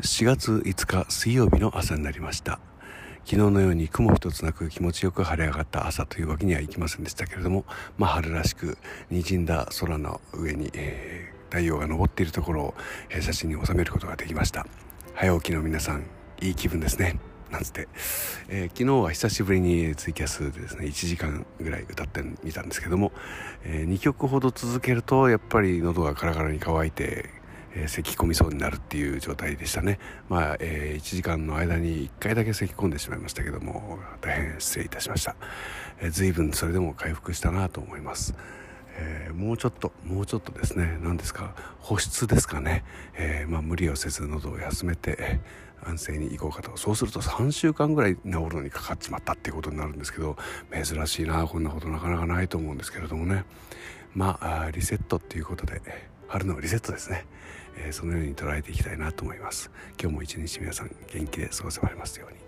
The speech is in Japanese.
4月5日水曜日の朝になりました。昨日のように雲一つなく気持ちよく晴れ上がった朝というわけにはいきませんでしたけれども、まあ、春らしく滲んだ空の上に、えー、太陽が昇っているところを、えー、写真に収めることができました。早起きの皆さんいい気分ですね。なんつって、えー、昨日は久しぶりにツイキャスでですね1時間ぐらい歌ってみたんですけども、え、2曲ほど続けるとやっぱり喉がカラカラに乾いてえー、咳込みそうになるっていう状態でしたね。まあ、えー、1時間の間に1回だけ咳き込んでしまいましたけども大変失礼いたしました、えー、随分それでも回復したなと思います、えー、もうちょっともうちょっとですね。何ですか？保湿ですかね、えー、まあ、無理をせず喉を休めて安静に行こうかと。そうすると3週間ぐらい治るのにかかっちまったっていうことになるんですけど珍しいな。こんなことなかなかないと思うんですけれどもね。まあリセットっていうことで春のリセットですね、え、そのように捉えていきたいなと思います。今日も一日皆さん元気で過ごせられますように。